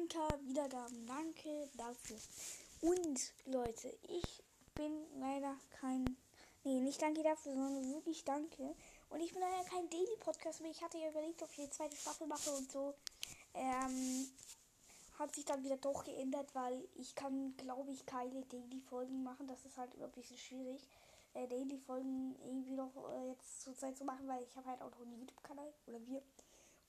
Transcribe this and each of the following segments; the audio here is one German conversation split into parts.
9k Wiedergaben. Danke dafür. Und Leute, ich bin leider kein. Nee, nicht danke dafür, sondern wirklich danke. Und ich bin leider kein Daily Podcast mehr. Ich hatte ja überlegt, ob ich die zweite Staffel mache und so. Ähm, hat sich dann wieder doch geändert, weil ich kann, glaube ich, keine Daily-Folgen machen. Das ist halt ein bisschen schwierig, äh, Daily-Folgen irgendwie noch äh, jetzt zur Zeit zu machen, weil ich habe halt auch noch einen YouTube-Kanal oder wir.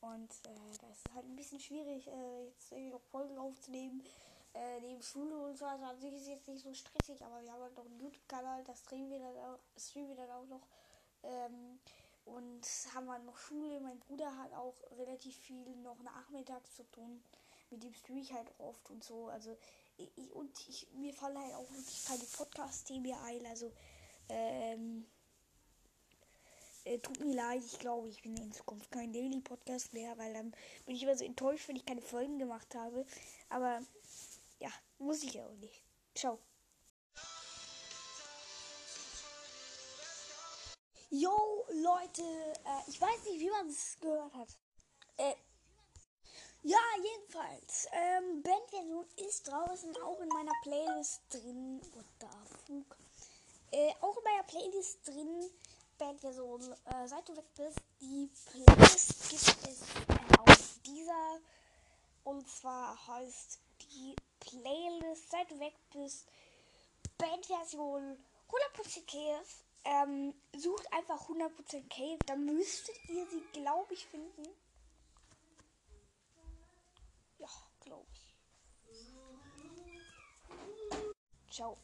Und äh, da ist es halt ein bisschen schwierig, äh, jetzt irgendwie noch Folgen aufzunehmen. Äh, neben Schule und so, also an sich ist es jetzt nicht so stressig, aber wir haben halt noch einen YouTube-Kanal, das streamen wir dann auch, streamen wir dann auch noch. Ähm, und haben halt noch Schule. Mein Bruder hat auch relativ viel noch nachmittags zu tun mit dem streame ich halt oft und so. Also ich, und ich, mir fallen halt auch wirklich keine Podcast-Themen ein. Also ähm, äh, tut mir leid, ich glaube, ich bin in Zukunft kein Daily Podcast mehr, weil dann bin ich immer so enttäuscht, wenn ich keine Folgen gemacht habe. Aber ja, muss ich ja auch nicht. Ciao. Yo, Leute, äh, ich weiß nicht, wie man es gehört hat. Äh, ja, jedenfalls. Ähm, Bandversion ist draußen auch in meiner Playlist drin. What the fuck? Äh, auch in meiner Playlist drin. Bandversion. Äh, seit du weg bist, die Playlist gibt es auf dieser. Und zwar heißt die Playlist, seit du weg bist, Bandversion 100% Cave. Ähm, sucht einfach 100% Cave. Dann müsstet ihr sie, glaube ich, finden. glaube ich. Ciao.